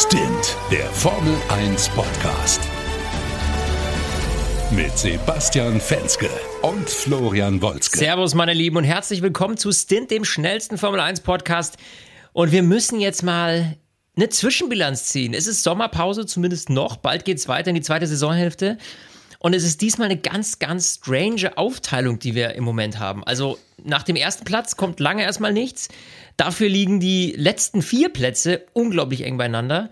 Stint, der Formel 1 Podcast. Mit Sebastian Fenske und Florian Wolzke. Servus, meine Lieben, und herzlich willkommen zu Stint, dem schnellsten Formel 1 Podcast. Und wir müssen jetzt mal eine Zwischenbilanz ziehen. Es ist Sommerpause, zumindest noch. Bald geht es weiter in die zweite Saisonhälfte. Und es ist diesmal eine ganz, ganz strange Aufteilung, die wir im Moment haben. Also nach dem ersten Platz kommt lange erstmal nichts. Dafür liegen die letzten vier Plätze unglaublich eng beieinander.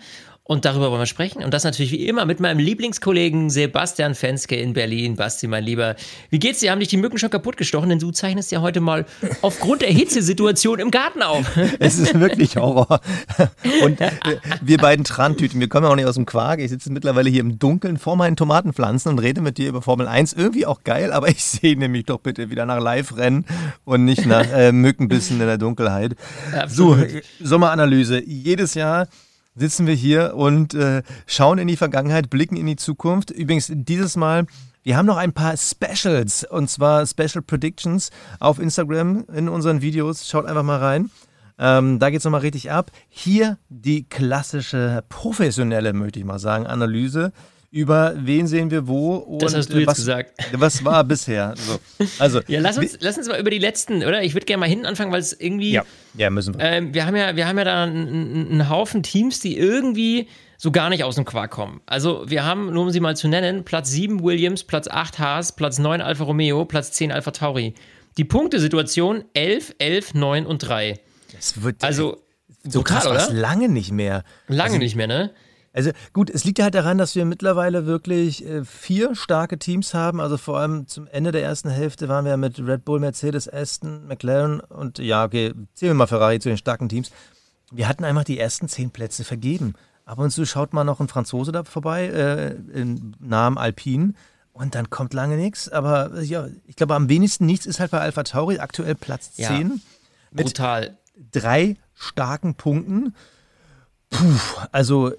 Und darüber wollen wir sprechen. Und das natürlich wie immer mit meinem Lieblingskollegen Sebastian Fenske in Berlin. Basti, mein Lieber. Wie geht's dir? Haben dich die Mücken schon kaputt gestochen? Denn du zeichnest ja heute mal aufgrund der Hitzesituation im Garten auf. Es ist wirklich Horror. Und wir beiden Trantüten, wir kommen ja auch nicht aus dem Quark. Ich sitze mittlerweile hier im Dunkeln vor meinen Tomatenpflanzen und rede mit dir über Formel 1. Irgendwie auch geil, aber ich sehe nämlich doch bitte wieder nach Live-Rennen und nicht nach äh, Mückenbissen in der Dunkelheit. Absolut. So, Sommeranalyse. Jedes Jahr sitzen wir hier und äh, schauen in die Vergangenheit, blicken in die Zukunft. Übrigens, dieses Mal, wir haben noch ein paar Specials und zwar Special Predictions auf Instagram in unseren Videos. Schaut einfach mal rein. Ähm, da geht es nochmal richtig ab. Hier die klassische, professionelle, möchte ich mal sagen, Analyse über wen sehen wir wo und das hast du jetzt was, gesagt. was war bisher. So. Also, ja, lass uns, lass uns mal über die letzten, oder? Ich würde gerne mal hinten anfangen, weil es irgendwie. Ja, ja müssen wir. Ähm, wir, haben ja, wir haben ja da einen, einen Haufen Teams, die irgendwie so gar nicht aus dem Quark kommen. Also wir haben, nur um sie mal zu nennen, Platz 7 Williams, Platz 8 Haas, Platz 9 Alfa Romeo, Platz 10 Alfa Tauri. Die Punktesituation 11, 11, 9 und 3. Das wird also so krass, oder? lange nicht mehr. Lange also, nicht mehr, ne? Also gut, es liegt ja halt daran, dass wir mittlerweile wirklich äh, vier starke Teams haben. Also vor allem zum Ende der ersten Hälfte waren wir mit Red Bull, Mercedes, Aston, McLaren und ja, okay, zählen wir mal Ferrari zu den starken Teams. Wir hatten einfach die ersten zehn Plätze vergeben. Ab und zu schaut mal noch ein Franzose da vorbei, äh, im Namen Alpine. Und dann kommt lange nichts. Aber ja, ich glaube, am wenigsten nichts ist halt bei Alpha Tauri aktuell Platz 10. Ja, mit brutal. drei starken Punkten. Puh, also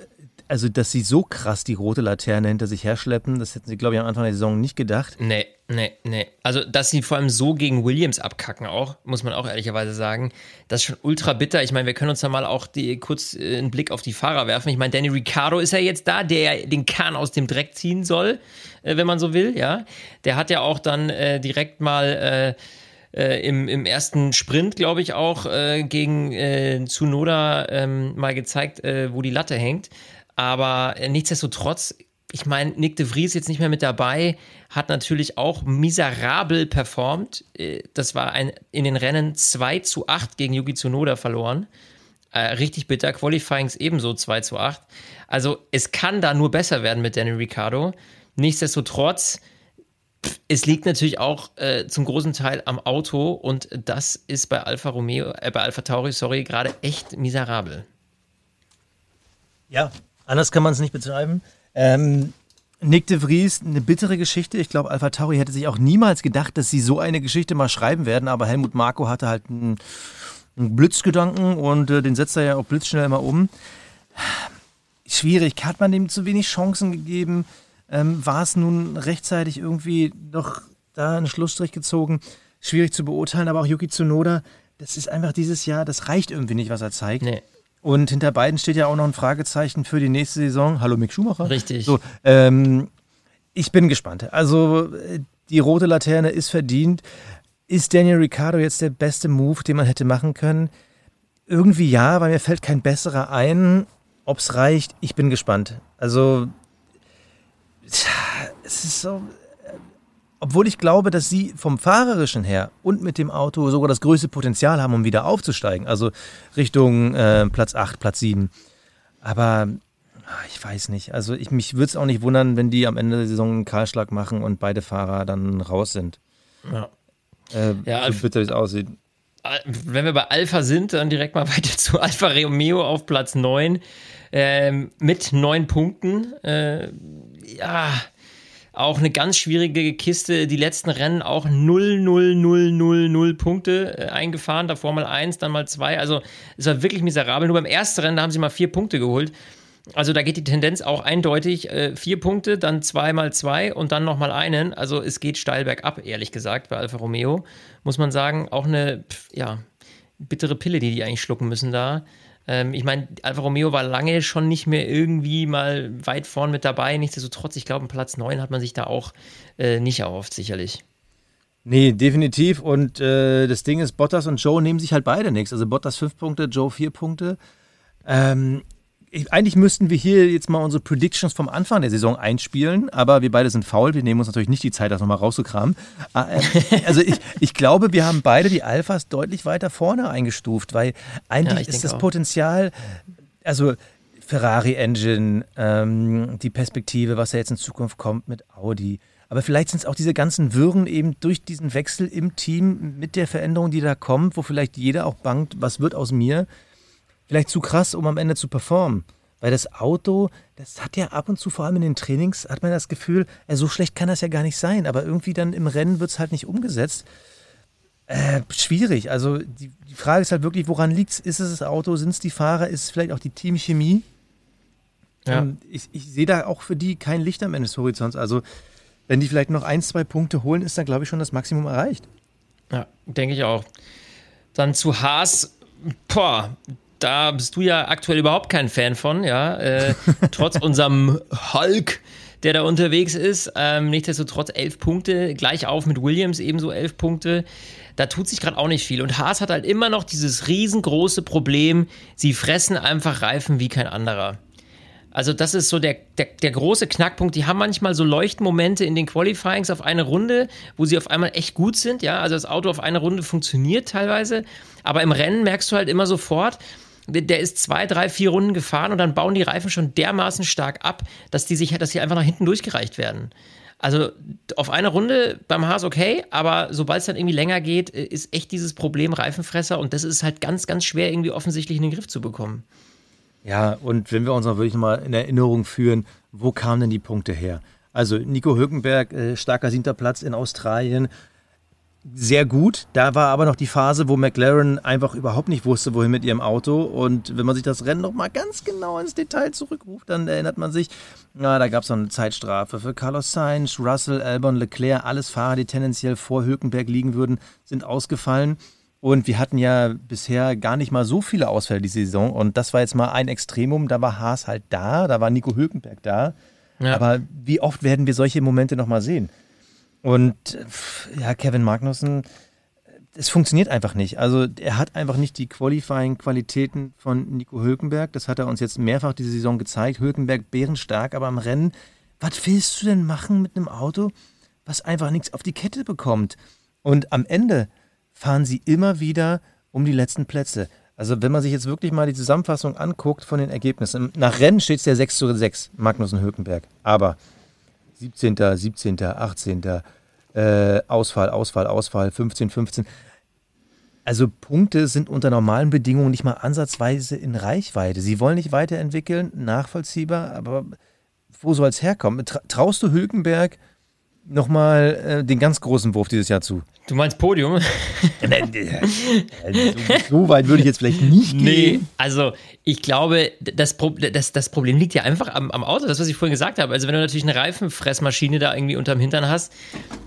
also, dass sie so krass die rote Laterne hinter sich herschleppen, das hätten sie, glaube ich, am Anfang der Saison nicht gedacht. Nee, nee, nee. Also, dass sie vor allem so gegen Williams abkacken auch, muss man auch ehrlicherweise sagen, das ist schon ultra bitter. Ich meine, wir können uns da mal auch die, kurz äh, einen Blick auf die Fahrer werfen. Ich meine, Danny Ricciardo ist ja jetzt da, der den Kahn aus dem Dreck ziehen soll, äh, wenn man so will, ja. Der hat ja auch dann äh, direkt mal äh, äh, im, im ersten Sprint, glaube ich, auch äh, gegen äh, Tsunoda ähm, mal gezeigt, äh, wo die Latte hängt. Aber nichtsdestotrotz, ich meine, Nick de Vries jetzt nicht mehr mit dabei, hat natürlich auch miserabel performt. Äh, das war ein, in den Rennen 2 zu 8 gegen Yuki Tsunoda verloren. Äh, richtig bitter. Qualifyings ebenso 2 zu 8. Also es kann da nur besser werden mit Danny Ricciardo. Nichtsdestotrotz, es liegt natürlich auch äh, zum großen Teil am Auto und das ist bei Alfa Romeo, äh, bei Alfa Tauri, sorry, gerade echt miserabel. Ja, Anders kann man es nicht betreiben. Ähm, Nick de Vries, eine bittere Geschichte. Ich glaube, Alpha Tauri hätte sich auch niemals gedacht, dass sie so eine Geschichte mal schreiben werden. Aber Helmut Marko hatte halt einen, einen Blitzgedanken und äh, den setzt er ja auch blitzschnell mal um. Schwierig. Hat man dem zu wenig Chancen gegeben? Ähm, war es nun rechtzeitig irgendwie noch da einen Schlussstrich gezogen? Schwierig zu beurteilen. Aber auch Yuki Tsunoda, das ist einfach dieses Jahr, das reicht irgendwie nicht, was er zeigt. Nee. Und hinter beiden steht ja auch noch ein Fragezeichen für die nächste Saison. Hallo Mick Schumacher. Richtig. So, ähm, ich bin gespannt. Also die rote Laterne ist verdient. Ist Daniel Ricciardo jetzt der beste Move, den man hätte machen können? Irgendwie ja, weil mir fällt kein besserer ein. Ob es reicht, ich bin gespannt. Also es ist so, obwohl ich glaube, dass sie vom Fahrerischen her und mit dem Auto sogar das größte Potenzial haben, um wieder aufzusteigen. Also Richtung äh, Platz 8, Platz 7. Aber ah, ich weiß nicht. Also ich, mich würde es auch nicht wundern, wenn die am Ende der Saison einen Kahlschlag machen und beide Fahrer dann raus sind. Ja. Äh, ja, so bitter, wie es aussieht. Wenn wir bei Alpha sind, dann direkt mal weiter zu Alfa Romeo auf Platz 9 ähm, mit neun Punkten. Äh, ja, auch eine ganz schwierige Kiste. Die letzten Rennen auch 0, 0, 0, 0, 0 Punkte äh, eingefahren. Davor mal 1, dann mal 2. Also es war wirklich miserabel. Nur beim ersten Rennen, da haben sie mal vier Punkte geholt. Also da geht die Tendenz auch eindeutig. Äh, vier Punkte, dann zwei mal zwei und dann nochmal einen. Also es geht steil bergab, ehrlich gesagt, bei Alfa Romeo. Muss man sagen, auch eine, ja, bittere Pille, die die eigentlich schlucken müssen da. Ähm, ich meine, Alfa Romeo war lange schon nicht mehr irgendwie mal weit vorn mit dabei. Nichtsdestotrotz, ich glaube, Platz 9 hat man sich da auch äh, nicht erhofft, sicherlich. Nee, definitiv. Und äh, das Ding ist, Bottas und Joe nehmen sich halt beide nichts. Also Bottas fünf Punkte, Joe vier Punkte. Ähm, eigentlich müssten wir hier jetzt mal unsere Predictions vom Anfang der Saison einspielen, aber wir beide sind faul. Wir nehmen uns natürlich nicht die Zeit, das nochmal rauszukramen. Ah, äh, also ich, ich glaube, wir haben beide die Alphas deutlich weiter vorne eingestuft, weil eigentlich ja, ist das auch. Potenzial, also Ferrari-Engine, ähm, die Perspektive, was ja jetzt in Zukunft kommt mit Audi, aber vielleicht sind es auch diese ganzen Wirren eben durch diesen Wechsel im Team mit der Veränderung, die da kommt, wo vielleicht jeder auch bangt, was wird aus mir, vielleicht zu krass, um am Ende zu performen. Weil das Auto, das hat ja ab und zu, vor allem in den Trainings, hat man das Gefühl, äh, so schlecht kann das ja gar nicht sein. Aber irgendwie dann im Rennen wird es halt nicht umgesetzt. Äh, schwierig. Also die, die, Frage ist halt wirklich, woran liegt es? Ist es das Auto? Sind es die Fahrer? Ist es vielleicht auch die Teamchemie? Ja. Ähm, ich, ich sehe da auch für die kein Licht am Ende des Horizonts. Also wenn die vielleicht noch ein, zwei Punkte holen, ist dann, glaube ich, schon das Maximum erreicht. Ja, denke ich auch. Dann zu Haas, boah, da bist du ja aktuell überhaupt kein Fan von, ja. Äh, trotz unserem Hulk, der da unterwegs ist. Ähm, nichtsdestotrotz elf Punkte, gleich auf mit Williams ebenso elf Punkte. Da tut sich gerade auch nicht viel. Und Haas hat halt immer noch dieses riesengroße Problem, sie fressen einfach Reifen wie kein anderer. Also das ist so der, der, der, große Knackpunkt. Die haben manchmal so Leuchtmomente in den Qualifyings auf eine Runde, wo sie auf einmal echt gut sind. Ja, also das Auto auf eine Runde funktioniert teilweise, aber im Rennen merkst du halt immer sofort, der ist zwei, drei, vier Runden gefahren und dann bauen die Reifen schon dermaßen stark ab, dass die sich, dass sie einfach nach hinten durchgereicht werden. Also auf eine Runde beim Haas okay, aber sobald es dann irgendwie länger geht, ist echt dieses Problem Reifenfresser und das ist halt ganz, ganz schwer irgendwie offensichtlich in den Griff zu bekommen. Ja, und wenn wir uns noch wirklich mal in Erinnerung führen, wo kamen denn die Punkte her? Also Nico Hülkenberg, äh, starker siebter Platz in Australien, sehr gut. Da war aber noch die Phase, wo McLaren einfach überhaupt nicht wusste, wohin mit ihrem Auto. Und wenn man sich das Rennen noch mal ganz genau ins Detail zurückruft, dann erinnert man sich, na, da gab es noch eine Zeitstrafe für Carlos Sainz, Russell, Albon, Leclerc, alles Fahrer, die tendenziell vor Hülkenberg liegen würden, sind ausgefallen. Und wir hatten ja bisher gar nicht mal so viele Ausfälle diese Saison. Und das war jetzt mal ein Extremum. Da war Haas halt da, da war Nico Hülkenberg da. Ja. Aber wie oft werden wir solche Momente nochmal sehen? Und ja, Kevin Magnussen, es funktioniert einfach nicht. Also er hat einfach nicht die Qualifying-Qualitäten von Nico Hülkenberg. Das hat er uns jetzt mehrfach diese Saison gezeigt. Hülkenberg bärenstark, aber im Rennen, was willst du denn machen mit einem Auto, was einfach nichts auf die Kette bekommt? Und am Ende fahren sie immer wieder um die letzten Plätze. Also wenn man sich jetzt wirklich mal die Zusammenfassung anguckt von den Ergebnissen, nach Rennen steht es ja 6 zu 6, Magnussen Hökenberg. Aber 17., 17., 18., äh, Ausfall, Ausfall, Ausfall, 15, 15. Also Punkte sind unter normalen Bedingungen nicht mal ansatzweise in Reichweite. Sie wollen nicht weiterentwickeln, nachvollziehbar, aber wo soll es herkommen? Traust du Hülkenberg nochmal äh, den ganz großen Wurf dieses Jahr zu. Du meinst Podium? so, weit würde ich jetzt vielleicht nicht gehen. Nee, also ich glaube, das, Pro das, das Problem liegt ja einfach am, am, Auto, das, was ich vorhin gesagt habe. Also wenn du natürlich eine Reifenfressmaschine da irgendwie unterm Hintern hast,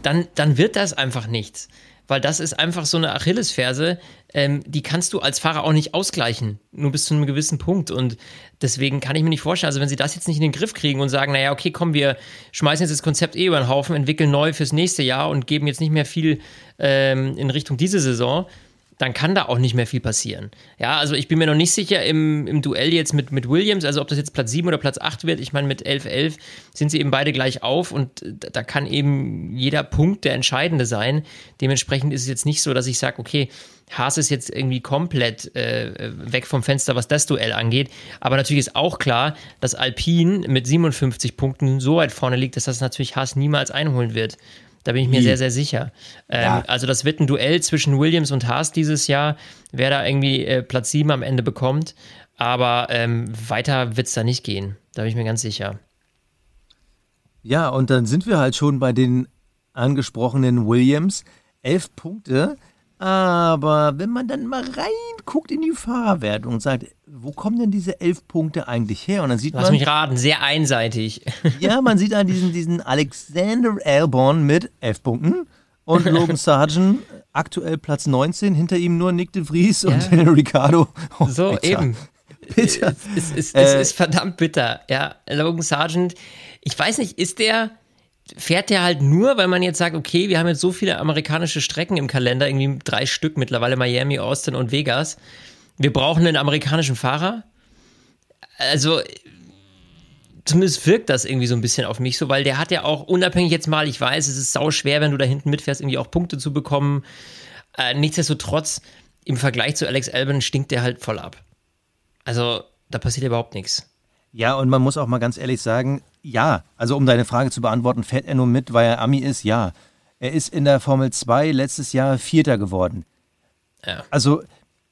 dann, dann wird das einfach nichts weil das ist einfach so eine Achillesferse, ähm, die kannst du als Fahrer auch nicht ausgleichen, nur bis zu einem gewissen Punkt. Und deswegen kann ich mir nicht vorstellen, also wenn sie das jetzt nicht in den Griff kriegen und sagen, naja, okay, komm, wir schmeißen jetzt das Konzept eh über den Haufen, entwickeln neu fürs nächste Jahr und geben jetzt nicht mehr viel ähm, in Richtung diese Saison, dann kann da auch nicht mehr viel passieren. Ja, also ich bin mir noch nicht sicher im, im Duell jetzt mit, mit Williams, also ob das jetzt Platz 7 oder Platz 8 wird. Ich meine, mit 11-11 sind sie eben beide gleich auf und da kann eben jeder Punkt der entscheidende sein. Dementsprechend ist es jetzt nicht so, dass ich sage, okay, Haas ist jetzt irgendwie komplett äh, weg vom Fenster, was das Duell angeht. Aber natürlich ist auch klar, dass Alpine mit 57 Punkten so weit vorne liegt, dass das natürlich Haas niemals einholen wird. Da bin ich mir Wie? sehr, sehr sicher. Ähm, ja. Also das wird ein Duell zwischen Williams und Haas dieses Jahr, wer da irgendwie äh, Platz 7 am Ende bekommt. Aber ähm, weiter wird es da nicht gehen. Da bin ich mir ganz sicher. Ja, und dann sind wir halt schon bei den angesprochenen Williams. Elf Punkte aber wenn man dann mal reinguckt in die Fahrerwertung und sagt, wo kommen denn diese elf Punkte eigentlich her? Und dann sieht Lass man. mich raten, sehr einseitig. Ja, man sieht an diesen, diesen Alexander Albon mit elf Punkten und Logan Sargent aktuell Platz 19, hinter ihm nur Nick de Vries ja. und Daniel Ricciardo. Oh, so, Alter. eben. bitter. Es, es, es äh, ist verdammt bitter. Ja, Logan Sargent, ich weiß nicht, ist der, fährt der halt nur, weil man jetzt sagt, okay, wir haben jetzt so viele amerikanische Strecken im Kalender, irgendwie drei Stück mittlerweile, Miami, Austin und Vegas. Wir brauchen einen amerikanischen Fahrer. Also, zumindest wirkt das irgendwie so ein bisschen auf mich so, weil der hat ja auch unabhängig jetzt mal, ich weiß, es ist sau schwer, wenn du da hinten mitfährst, irgendwie auch Punkte zu bekommen. Äh, nichtsdestotrotz, im Vergleich zu Alex Albon stinkt der halt voll ab. Also, da passiert überhaupt nichts. Ja, und man muss auch mal ganz ehrlich sagen, ja, also um deine Frage zu beantworten, fährt er nur mit, weil er Ami ist? Ja. Er ist in der Formel 2 letztes Jahr Vierter geworden. Ja. Also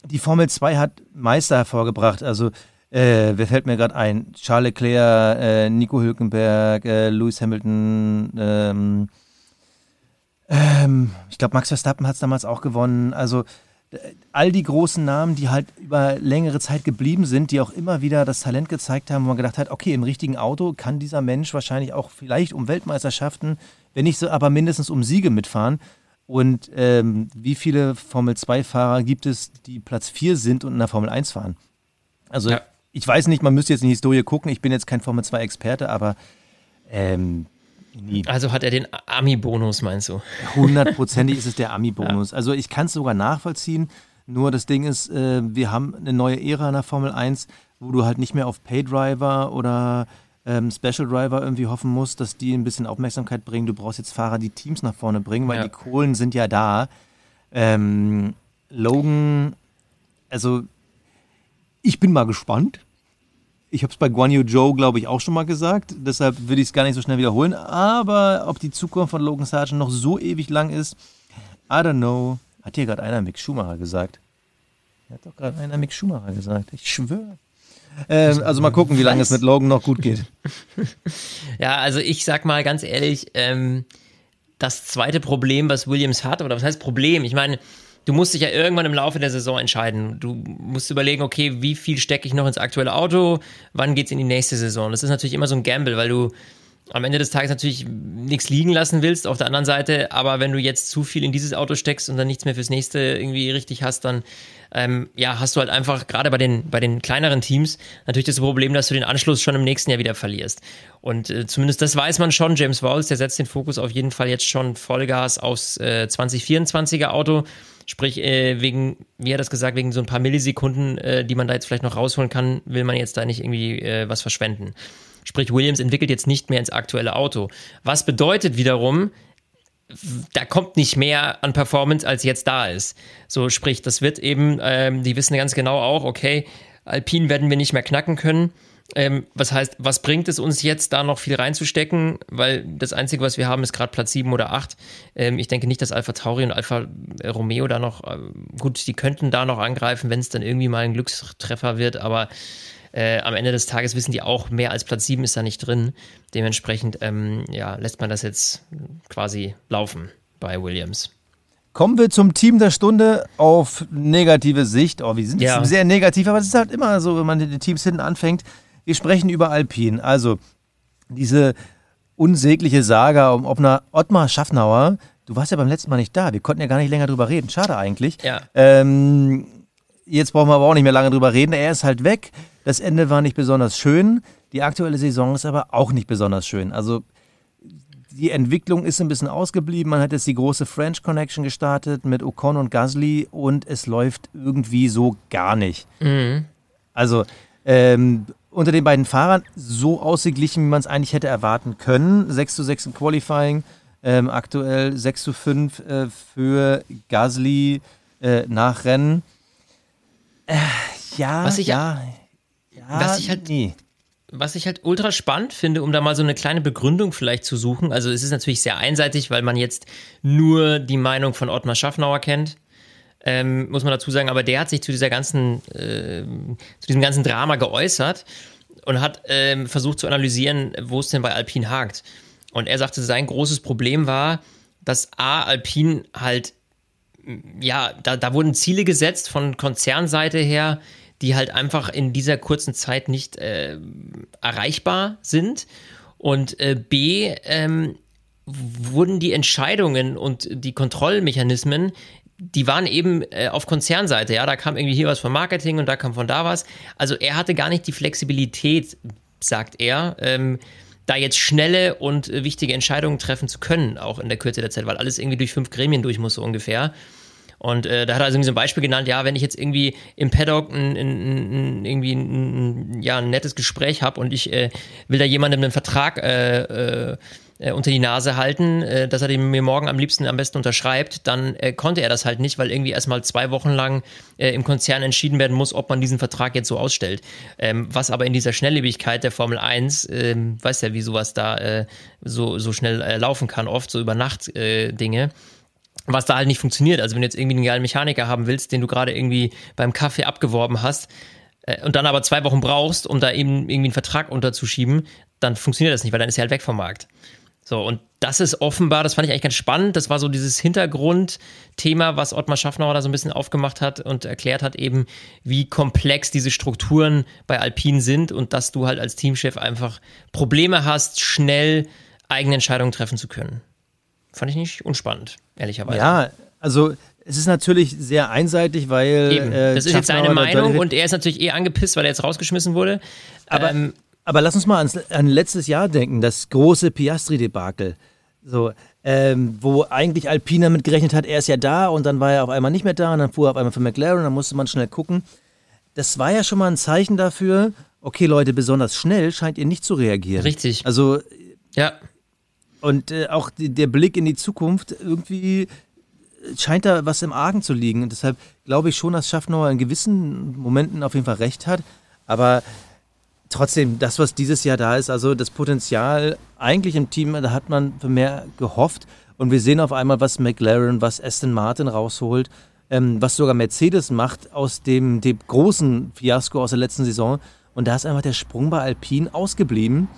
die Formel 2 hat Meister hervorgebracht. Also äh, wer fällt mir gerade ein? Charles Leclerc, äh, Nico Hülkenberg, äh, Lewis Hamilton, ähm, ähm, ich glaube Max Verstappen hat es damals auch gewonnen. Also all die großen Namen, die halt über längere Zeit geblieben sind, die auch immer wieder das Talent gezeigt haben, wo man gedacht hat, okay, im richtigen Auto kann dieser Mensch wahrscheinlich auch vielleicht um Weltmeisterschaften, wenn nicht so, aber mindestens um Siege mitfahren. Und ähm, wie viele Formel-2-Fahrer gibt es, die Platz 4 sind und in der Formel 1 fahren? Also ja. ich weiß nicht, man müsste jetzt in die Historie gucken, ich bin jetzt kein Formel-2-Experte, aber ähm, Nie. Also hat er den Ami-Bonus, meinst du? Hundertprozentig ist es der Ami-Bonus. Ja. Also ich kann es sogar nachvollziehen. Nur das Ding ist, äh, wir haben eine neue Ära in der Formel 1, wo du halt nicht mehr auf Paydriver oder ähm, Special Driver irgendwie hoffen musst, dass die ein bisschen Aufmerksamkeit bringen. Du brauchst jetzt Fahrer, die Teams nach vorne bringen, weil ja. die Kohlen sind ja da. Ähm, Logan, also ich bin mal gespannt. Ich habe es bei Guan Yu Joe, glaube ich, auch schon mal gesagt. Deshalb würde ich es gar nicht so schnell wiederholen. Aber ob die Zukunft von Logan Sargent noch so ewig lang ist, I don't know. Hat hier gerade einer Mick Schumacher gesagt? Hat doch gerade einer Mick Schumacher gesagt. Ich schwöre. Ähm, also mal gucken, wie lange es mit Logan noch gut geht. ja, also ich sag mal ganz ehrlich, ähm, das zweite Problem, was Williams hat, oder was heißt Problem? Ich meine, du musst dich ja irgendwann im Laufe der Saison entscheiden. Du musst überlegen, okay, wie viel stecke ich noch ins aktuelle Auto, wann geht es in die nächste Saison. Das ist natürlich immer so ein Gamble, weil du am Ende des Tages natürlich nichts liegen lassen willst auf der anderen Seite, aber wenn du jetzt zu viel in dieses Auto steckst und dann nichts mehr fürs nächste irgendwie richtig hast, dann ähm, ja, hast du halt einfach gerade bei den, bei den kleineren Teams natürlich das Problem, dass du den Anschluss schon im nächsten Jahr wieder verlierst. Und äh, zumindest das weiß man schon. James Walls, der setzt den Fokus auf jeden Fall jetzt schon Vollgas aufs äh, 2024er Auto. Sprich, äh, wegen, wie hat das gesagt, wegen so ein paar Millisekunden, äh, die man da jetzt vielleicht noch rausholen kann, will man jetzt da nicht irgendwie äh, was verschwenden. Sprich, Williams entwickelt jetzt nicht mehr ins aktuelle Auto. Was bedeutet wiederum, da kommt nicht mehr an Performance, als jetzt da ist. So, sprich, das wird eben, ähm, die wissen ganz genau auch, okay, Alpine werden wir nicht mehr knacken können. Ähm, was heißt, was bringt es uns jetzt, da noch viel reinzustecken? Weil das Einzige, was wir haben, ist gerade Platz 7 oder 8. Ähm, ich denke nicht, dass Alpha Tauri und Alpha Romeo da noch, äh, gut, die könnten da noch angreifen, wenn es dann irgendwie mal ein Glückstreffer wird, aber äh, am Ende des Tages wissen die auch, mehr als Platz 7 ist da nicht drin. Dementsprechend ähm, ja, lässt man das jetzt quasi laufen bei Williams. Kommen wir zum Team der Stunde auf negative Sicht. Oh, wir sind ja. sehr negativ, aber es ist halt immer so, wenn man die Teams hinten anfängt. Wir sprechen über Alpin. Also diese unsägliche Saga um Ottmar, Ottmar Schaffnauer. Du warst ja beim letzten Mal nicht da. Wir konnten ja gar nicht länger drüber reden. Schade eigentlich. Ja. Ähm, jetzt brauchen wir aber auch nicht mehr lange drüber reden. Er ist halt weg. Das Ende war nicht besonders schön. Die aktuelle Saison ist aber auch nicht besonders schön. Also die Entwicklung ist ein bisschen ausgeblieben. Man hat jetzt die große French Connection gestartet mit Ocon und Gasly und es läuft irgendwie so gar nicht. Mhm. Also ähm, unter den beiden Fahrern so ausgeglichen, wie man es eigentlich hätte erwarten können. 6 zu 6 im Qualifying, ähm, aktuell 6 zu 5 äh, für Gasly äh, nach Rennen. Äh, ja, was ich, ja, ja, was ich halt, nee. Was ich halt ultra spannend finde, um da mal so eine kleine Begründung vielleicht zu suchen. Also es ist natürlich sehr einseitig, weil man jetzt nur die Meinung von Ottmar Schaffnauer kennt ähm, muss man dazu sagen, aber der hat sich zu dieser ganzen, äh, zu diesem ganzen Drama geäußert und hat ähm, versucht zu analysieren, wo es denn bei Alpine hakt. Und er sagte, sein großes Problem war, dass A, Alpine halt, ja, da, da wurden Ziele gesetzt von Konzernseite her, die halt einfach in dieser kurzen Zeit nicht äh, erreichbar sind. Und äh, B, ähm, wurden die Entscheidungen und die Kontrollmechanismen die waren eben äh, auf Konzernseite, ja, da kam irgendwie hier was von Marketing und da kam von da was. Also er hatte gar nicht die Flexibilität, sagt er, ähm, da jetzt schnelle und äh, wichtige Entscheidungen treffen zu können, auch in der Kürze der Zeit, weil alles irgendwie durch fünf Gremien durch muss, so ungefähr. Und äh, da hat er also irgendwie so ein Beispiel genannt, ja, wenn ich jetzt irgendwie im Paddock ein, ein, ein irgendwie ein, ja, ein nettes Gespräch habe und ich äh, will da jemandem einen Vertrag äh, unter die Nase halten, äh, dass er den mir morgen am liebsten am besten unterschreibt, dann äh, konnte er das halt nicht, weil irgendwie erstmal zwei Wochen lang äh, im Konzern entschieden werden muss, ob man diesen Vertrag jetzt so ausstellt. Ähm, was aber in dieser Schnelllebigkeit der Formel 1, ähm, weiß ja, wie sowas da äh, so, so schnell laufen kann, oft so über Nacht Dinge was da halt nicht funktioniert. Also wenn du jetzt irgendwie einen geilen Mechaniker haben willst, den du gerade irgendwie beim Kaffee abgeworben hast äh, und dann aber zwei Wochen brauchst, um da eben irgendwie einen Vertrag unterzuschieben, dann funktioniert das nicht, weil dann ist er halt weg vom Markt. So, und das ist offenbar, das fand ich eigentlich ganz spannend. Das war so dieses Hintergrundthema, was Ottmar Schaffner da so ein bisschen aufgemacht hat und erklärt hat, eben, wie komplex diese Strukturen bei Alpine sind und dass du halt als Teamchef einfach Probleme hast, schnell eigene Entscheidungen treffen zu können. Fand ich nicht unspannend, ehrlicherweise. Ja, also es ist natürlich sehr einseitig, weil. Eben. Äh, das ist jetzt seine Meinung und er ist natürlich eh angepisst, weil er jetzt rausgeschmissen wurde. Aber ähm, aber lass uns mal ans, an letztes Jahr denken, das große Piastri-Debakel. So, ähm, wo eigentlich Alpine damit gerechnet hat, er ist ja da und dann war er auf einmal nicht mehr da und dann fuhr er auf einmal für McLaren, dann musste man schnell gucken. Das war ja schon mal ein Zeichen dafür, okay Leute, besonders schnell scheint ihr nicht zu reagieren. Richtig. Also, ja. Und äh, auch die, der Blick in die Zukunft, irgendwie scheint da was im Argen zu liegen. Und deshalb glaube ich schon, dass Schaffner in gewissen Momenten auf jeden Fall recht hat. Aber trotzdem, das, was dieses Jahr da ist, also das Potenzial eigentlich im Team, da hat man für mehr gehofft. Und wir sehen auf einmal, was McLaren, was Aston Martin rausholt, ähm, was sogar Mercedes macht aus dem, dem großen Fiasko aus der letzten Saison. Und da ist einfach der Sprung bei Alpine ausgeblieben.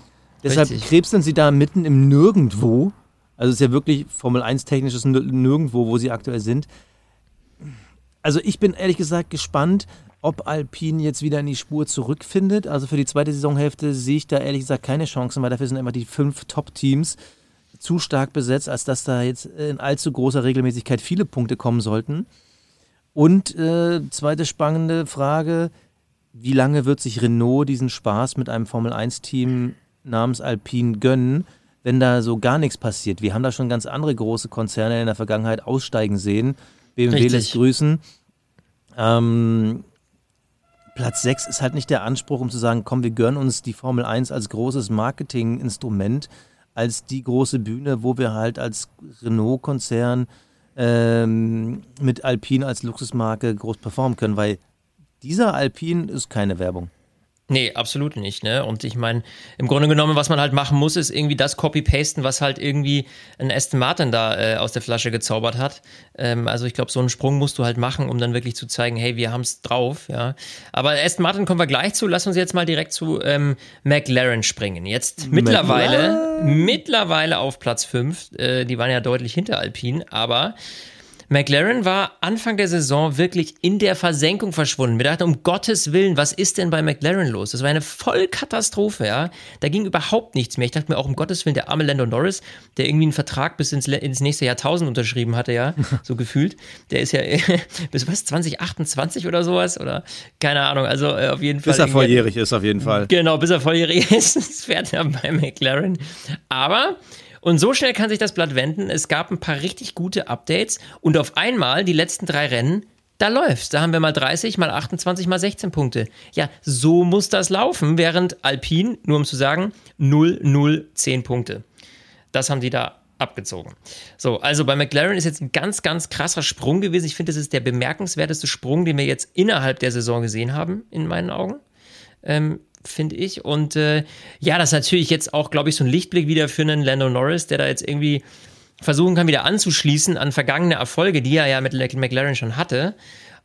Deshalb Richtig. krebsen sie da mitten im Nirgendwo. Also es ist ja wirklich Formel 1 technisches Nirgendwo, wo sie aktuell sind. Also ich bin ehrlich gesagt gespannt, ob Alpine jetzt wieder in die Spur zurückfindet. Also für die zweite Saisonhälfte sehe ich da ehrlich gesagt keine Chancen, weil dafür sind immer die fünf Top-Teams zu stark besetzt, als dass da jetzt in allzu großer Regelmäßigkeit viele Punkte kommen sollten. Und äh, zweite spannende Frage, wie lange wird sich Renault diesen Spaß mit einem Formel-1-Team namens Alpine gönnen, wenn da so gar nichts passiert? Wir haben da schon ganz andere große Konzerne in der Vergangenheit aussteigen sehen. BMW Richtig. lässt grüßen. Ähm, Platz 6 ist halt nicht der Anspruch, um zu sagen, komm, wir gönnen uns die Formel 1 als großes Marketinginstrument, als die große Bühne, wo wir halt als Renault-Konzern ähm, mit Alpine als Luxusmarke groß performen können, weil dieser Alpine ist keine Werbung. Nee, absolut nicht, ne? Und ich meine, im Grunde genommen, was man halt machen muss, ist irgendwie das Copy-Pasten, was halt irgendwie ein Aston Martin da äh, aus der Flasche gezaubert hat. Ähm, also ich glaube, so einen Sprung musst du halt machen, um dann wirklich zu zeigen, hey, wir haben es drauf, ja. Aber Aston Martin kommen wir gleich zu. Lass uns jetzt mal direkt zu ähm, McLaren springen. Jetzt mittlerweile, mittlerweile auf Platz 5. Äh, die waren ja deutlich hinter Alpine, aber McLaren war Anfang der Saison wirklich in der Versenkung verschwunden. Wir dachten, um Gottes Willen, was ist denn bei McLaren los? Das war eine Vollkatastrophe, ja. Da ging überhaupt nichts mehr. Ich dachte mir auch, um Gottes Willen, der arme Lando Norris, der irgendwie einen Vertrag bis ins, ins nächste Jahrtausend unterschrieben hatte, ja, so gefühlt. Der ist ja bis was, 2028 oder sowas? Oder keine Ahnung, also äh, auf jeden Fall. Bis er volljährig ist, auf jeden Fall. Genau, bis er volljährig ist. Das fährt er bei McLaren. Aber und so schnell kann sich das Blatt wenden. Es gab ein paar richtig gute Updates und auf einmal die letzten drei Rennen, da läuft's. Da haben wir mal 30, mal 28, mal 16 Punkte. Ja, so muss das laufen, während Alpine, nur um zu sagen, 0, 0, 10 Punkte. Das haben die da abgezogen. So, also bei McLaren ist jetzt ein ganz, ganz krasser Sprung gewesen. Ich finde, das ist der bemerkenswerteste Sprung, den wir jetzt innerhalb der Saison gesehen haben, in meinen Augen. Ähm, finde ich. Und äh, ja, das ist natürlich jetzt auch, glaube ich, so ein Lichtblick wieder für einen Lando Norris, der da jetzt irgendwie versuchen kann, wieder anzuschließen an vergangene Erfolge, die er ja mit McLaren schon hatte.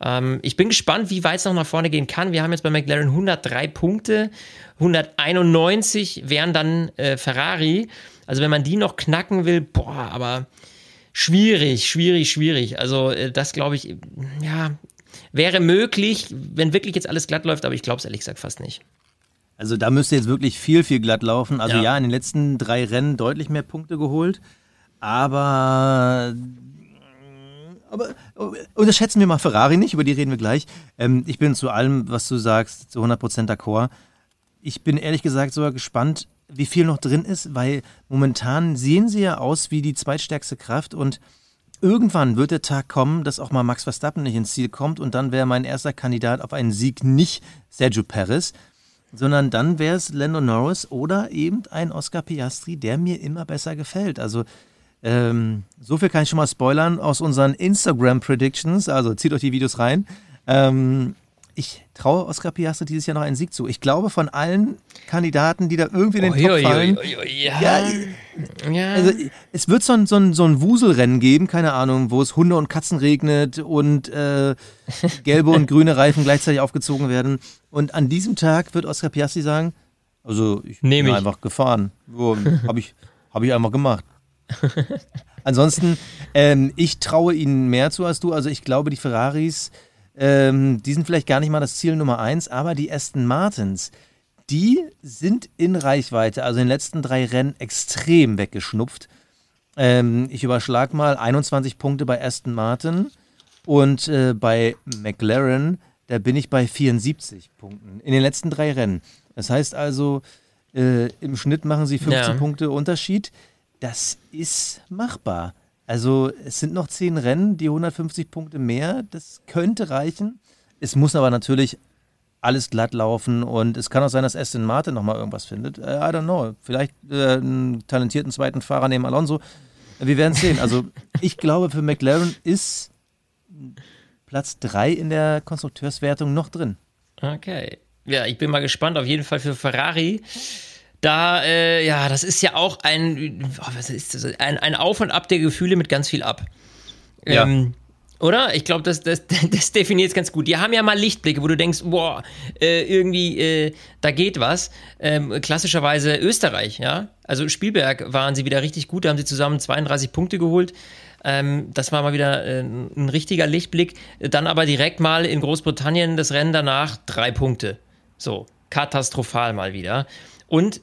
Ähm, ich bin gespannt, wie weit es noch nach vorne gehen kann. Wir haben jetzt bei McLaren 103 Punkte, 191 wären dann äh, Ferrari. Also wenn man die noch knacken will, boah, aber schwierig, schwierig, schwierig. Also äh, das glaube ich, ja, wäre möglich, wenn wirklich jetzt alles glatt läuft, aber ich glaube es ehrlich gesagt fast nicht. Also da müsste jetzt wirklich viel, viel glatt laufen. Also ja. ja, in den letzten drei Rennen deutlich mehr Punkte geholt. Aber aber unterschätzen wir mal Ferrari nicht, über die reden wir gleich. Ähm, ich bin zu allem, was du sagst, zu 100% d'accord. Ich bin ehrlich gesagt sogar gespannt, wie viel noch drin ist, weil momentan sehen sie ja aus wie die zweitstärkste Kraft und irgendwann wird der Tag kommen, dass auch mal Max Verstappen nicht ins Ziel kommt und dann wäre mein erster Kandidat auf einen Sieg nicht Sergio Perez, sondern dann wäre es Lando Norris oder eben ein Oscar Piastri, der mir immer besser gefällt. Also ähm, so viel kann ich schon mal spoilern aus unseren Instagram Predictions, also zieht euch die Videos rein. Ähm, ich traue Oscar Piastri dieses Jahr noch einen Sieg zu. Ich glaube, von allen Kandidaten, die da irgendwie in den Top fallen, ja, ja. Also, es wird so ein, so, ein, so ein Wuselrennen geben, keine Ahnung, wo es Hunde und Katzen regnet und äh, gelbe und grüne Reifen gleichzeitig aufgezogen werden. Und an diesem Tag wird Oscar Piastri sagen, also ich Nehm bin ich. einfach gefahren. Habe ich, hab ich einfach gemacht. Ansonsten, ähm, ich traue ihnen mehr zu als du. Also ich glaube, die Ferraris ähm, die sind vielleicht gar nicht mal das Ziel Nummer eins, aber die Aston Martins, die sind in Reichweite, also in den letzten drei Rennen extrem weggeschnupft. Ähm, ich überschlag mal 21 Punkte bei Aston Martin und äh, bei McLaren, da bin ich bei 74 Punkten in den letzten drei Rennen. Das heißt also, äh, im Schnitt machen sie 15 Ja. Punkte Unterschied. Das ist machbar. Also es sind noch zehn Rennen, die 150 Punkte mehr, das könnte reichen. Es muss aber natürlich alles glatt laufen und es kann auch sein, dass Aston Martin nochmal irgendwas findet. Äh, I don't know. Vielleicht äh, einen talentierten zweiten Fahrer neben Alonso. Wir werden sehen. Also ich glaube, für McLaren ist Platz 3 in der Konstrukteurswertung noch drin. Okay. Ja, ich bin mal gespannt. Auf jeden Fall für Ferrari. Da, äh, ja, das ist ja auch ein, oh, was ist das? Ein, ein Auf und Ab der Gefühle mit ganz viel Ab. Ja. Ähm, oder? Ich glaube, das, das, das definiert es ganz gut. Die haben ja mal Lichtblicke, wo du denkst, boah, äh, irgendwie, äh, da geht was. Ähm, klassischerweise Österreich, ja. Also Spielberg waren sie wieder richtig gut, da haben sie zusammen 32 Punkte geholt. Ähm, das war mal wieder äh, ein richtiger Lichtblick. Dann aber direkt mal in Großbritannien das Rennen danach drei Punkte. So, katastrophal mal wieder. Und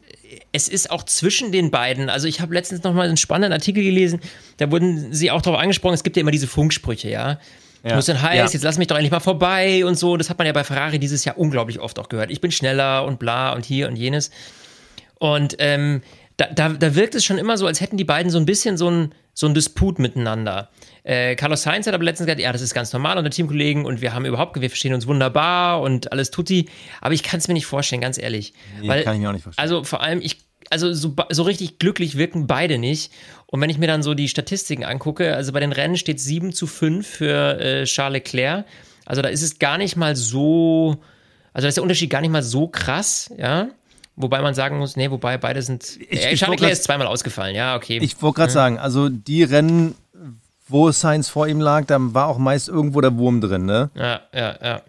es ist auch zwischen den beiden, also ich habe letztens noch mal einen spannenden Artikel gelesen, da wurden sie auch darauf angesprochen, es gibt ja immer diese Funksprüche, ja. Ja. Wo es dann heißt, Ja. jetzt lass mich doch endlich mal vorbei und so. Das hat man ja bei Ferrari dieses Jahr unglaublich oft auch gehört. Ich bin schneller und bla und hier und jenes. Und ähm, da, da, da wirkt es schon immer so, als hätten die beiden so ein bisschen so ein, so ein Disput miteinander. Äh, Carlos Sainz hat aber letztens gesagt, ja, das ist ganz normal unter Teamkollegen und wir haben überhaupt, wir verstehen uns wunderbar und alles tutti. Aber ich kann es mir nicht vorstellen, ganz ehrlich. Nee, Weil, kann ich mir auch nicht vorstellen. Also vor allem, ich, also so, so richtig glücklich wirken beide nicht. Und wenn ich mir dann so die Statistiken angucke, also bei den Rennen steht 7 zu 5 für äh, Charles Leclerc. Also da ist es gar nicht mal so, also da ist der Unterschied gar nicht mal so krass, ja. Wobei man sagen muss, nee, wobei beide sind. Ich- äh, ich Charles Leclerc ist zweimal ausgefallen, ja, okay. Ich wollte gerade sagen, also die Rennen, wo Sainz vor ihm lag, da war auch meist irgendwo der Wurm drin, ne? Ja, ja, ja.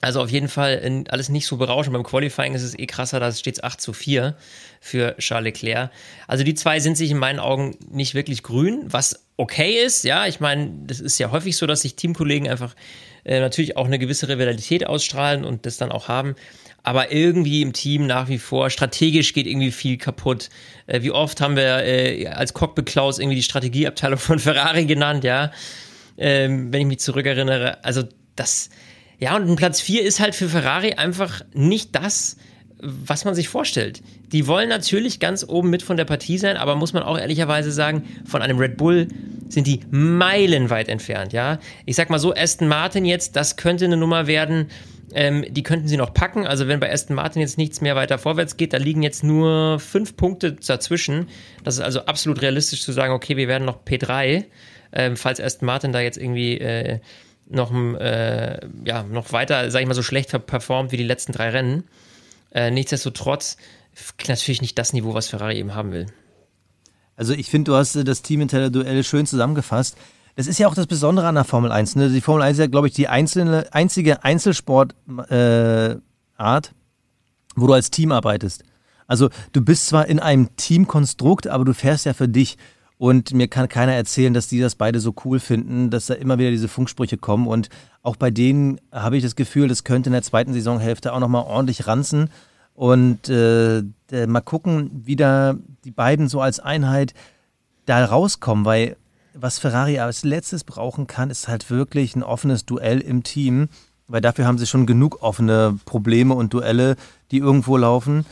Also auf jeden Fall alles nicht so berauschend. Beim Qualifying ist es eh krasser, da steht es 8 zu 4 für Charles Leclerc. Also die zwei sind sich in meinen Augen nicht wirklich grün, was okay ist. Ja, ich meine, das ist ja häufig so, dass sich Teamkollegen einfach äh, natürlich auch eine gewisse Rivalität ausstrahlen und das dann auch haben. Aber irgendwie im Team nach wie vor, strategisch geht irgendwie viel kaputt. Äh, wie oft haben wir äh, als Cockpit Klaus irgendwie die Strategieabteilung von Ferrari genannt, ja ähm, wenn ich mich zurückerinnere. Also das, ja, und ein Platz 4 ist halt für Ferrari einfach nicht das, was man sich vorstellt. Die wollen natürlich ganz oben mit von der Partie sein, aber muss man auch ehrlicherweise sagen, von einem Red Bull sind die meilenweit entfernt, ja. Ich sag mal so, Aston Martin jetzt, das könnte eine Nummer werden, ähm, die könnten sie noch packen. Also wenn bei Aston Martin jetzt nichts mehr weiter vorwärts geht, da liegen jetzt nur fünf Punkte dazwischen. Das ist also absolut realistisch zu sagen, okay, wir werden noch P3, ähm, falls Aston Martin da jetzt irgendwie äh, noch, äh, ja, noch weiter, sag ich mal, so schlecht per- performt wie die letzten drei Rennen. Äh, nichtsdestotrotz natürlich nicht das Niveau, was Ferrari eben haben will. Also ich finde, du hast äh, das Team Duell schön zusammengefasst. Das ist ja auch das Besondere an der Formel 1. Ne? Die Formel 1 ist ja, glaube ich, die einzelne, einzige Einzelsportart, äh, wo du als Team arbeitest. Also du bist zwar in einem Teamkonstrukt, aber du fährst ja für dich. Und mir kann keiner erzählen, dass die das beide so cool finden, dass da immer wieder diese Funksprüche kommen. Und auch bei denen habe ich das Gefühl, das könnte in der zweiten Saisonhälfte auch nochmal ordentlich ranzen. Und äh, äh, mal gucken, wie da die beiden so als Einheit da rauskommen, weil was Ferrari als letztes brauchen kann, ist halt wirklich ein offenes Duell im Team, weil dafür haben sie schon genug offene Probleme und Duelle, die irgendwo laufen.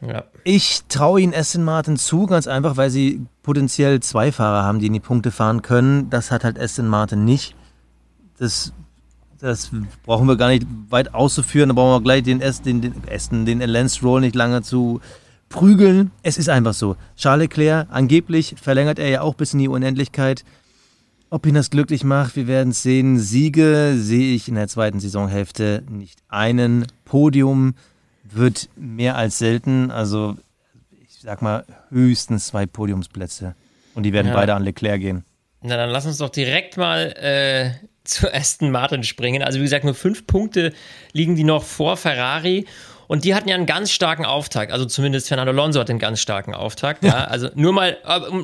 Ja. Ich traue ihnen Aston Martin zu, ganz einfach, weil sie potenziell zwei Fahrer haben, die in die Punkte fahren können. Das hat halt Aston Martin nicht. Das, das brauchen wir gar nicht weit auszuführen. Da brauchen wir gleich den Aston, den, Aston, den Lance Roll nicht lange zu prügeln. Es ist einfach so. Charles Leclerc, angeblich verlängert er ja auch bis in die Unendlichkeit. Ob ihn das glücklich macht, wir werden es sehen. Siege sehe ich in der zweiten Saisonhälfte nicht einen. Podium wird mehr als selten. Also ich sag mal höchstens zwei Podiumsplätze. Und die werden ja. beide an Leclerc gehen. Na, dann lass uns doch direkt mal äh, zu Aston Martin springen. Also wie gesagt, nur fünf Punkte liegen die noch vor Ferrari. Und die hatten ja einen ganz starken Auftakt. Also zumindest Fernando Alonso hat einen ganz starken Auftakt. Ja. Also nur mal,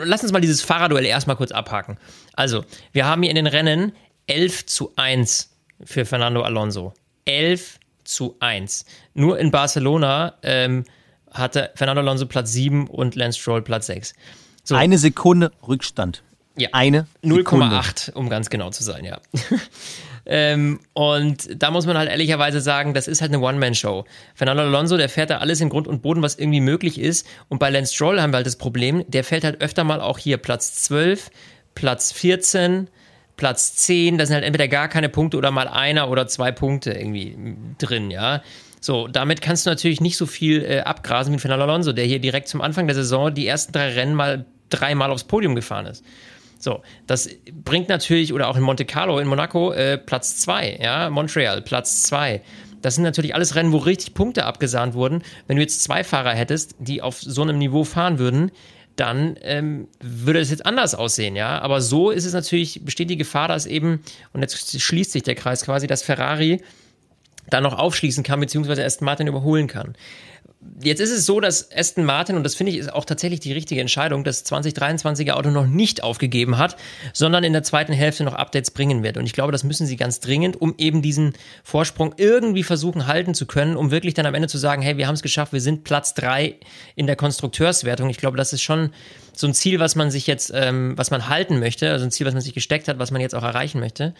lass uns mal dieses Fahrerduell erstmal kurz abhaken. Also, wir haben hier in den Rennen 11 zu 1 für Fernando Alonso. 11 zu 1. Nur in Barcelona ähm, hatte Fernando Alonso Platz 7 und Lance Stroll Platz 6. So. Eine Sekunde Rückstand. Ja. Eine 0,8, um ganz genau zu sein, ja. Ähm, und da muss man halt ehrlicherweise sagen, das ist halt eine One-Man-Show. Fernando Alonso, der fährt da alles in Grund und Boden, was irgendwie möglich ist. Und bei Lance Stroll haben wir halt das Problem, der fällt halt öfter mal auch hier Platz 12, Platz 14, Platz 10, da sind halt entweder gar keine Punkte oder mal einer oder zwei Punkte irgendwie drin, ja. So, damit kannst du natürlich nicht so viel äh, abgrasen wie Fernando Alonso, der hier direkt zum Anfang der Saison die ersten drei Rennen mal dreimal aufs Podium gefahren ist. So, das bringt natürlich, oder auch in Monte Carlo, in Monaco, äh, Platz 2, ja, Montreal, Platz 2. Das sind natürlich alles Rennen, wo richtig Punkte abgesahnt wurden. Wenn du jetzt zwei Fahrer hättest, die auf so einem Niveau fahren würden, dann ähm, würde es jetzt anders aussehen, ja. Aber so ist es natürlich, besteht die Gefahr, dass eben, und jetzt schließt sich der Kreis quasi, dass Ferrari da noch aufschließen kann, beziehungsweise Aston Martin überholen kann. Jetzt ist es so, dass Aston Martin, und das finde ich ist auch tatsächlich die richtige Entscheidung, das 2023er Auto noch nicht aufgegeben hat, sondern in der zweiten Hälfte noch Updates bringen wird. Und ich glaube, das müssen sie ganz dringend, um eben diesen Vorsprung irgendwie versuchen halten zu können, um wirklich dann am Ende zu sagen, hey, wir haben es geschafft, wir sind Platz drei in der Konstrukteurswertung. Ich glaube, das ist schon so ein Ziel, was man sich jetzt, ähm, was man halten möchte, also ein Ziel, was man sich gesteckt hat, was man jetzt auch erreichen möchte.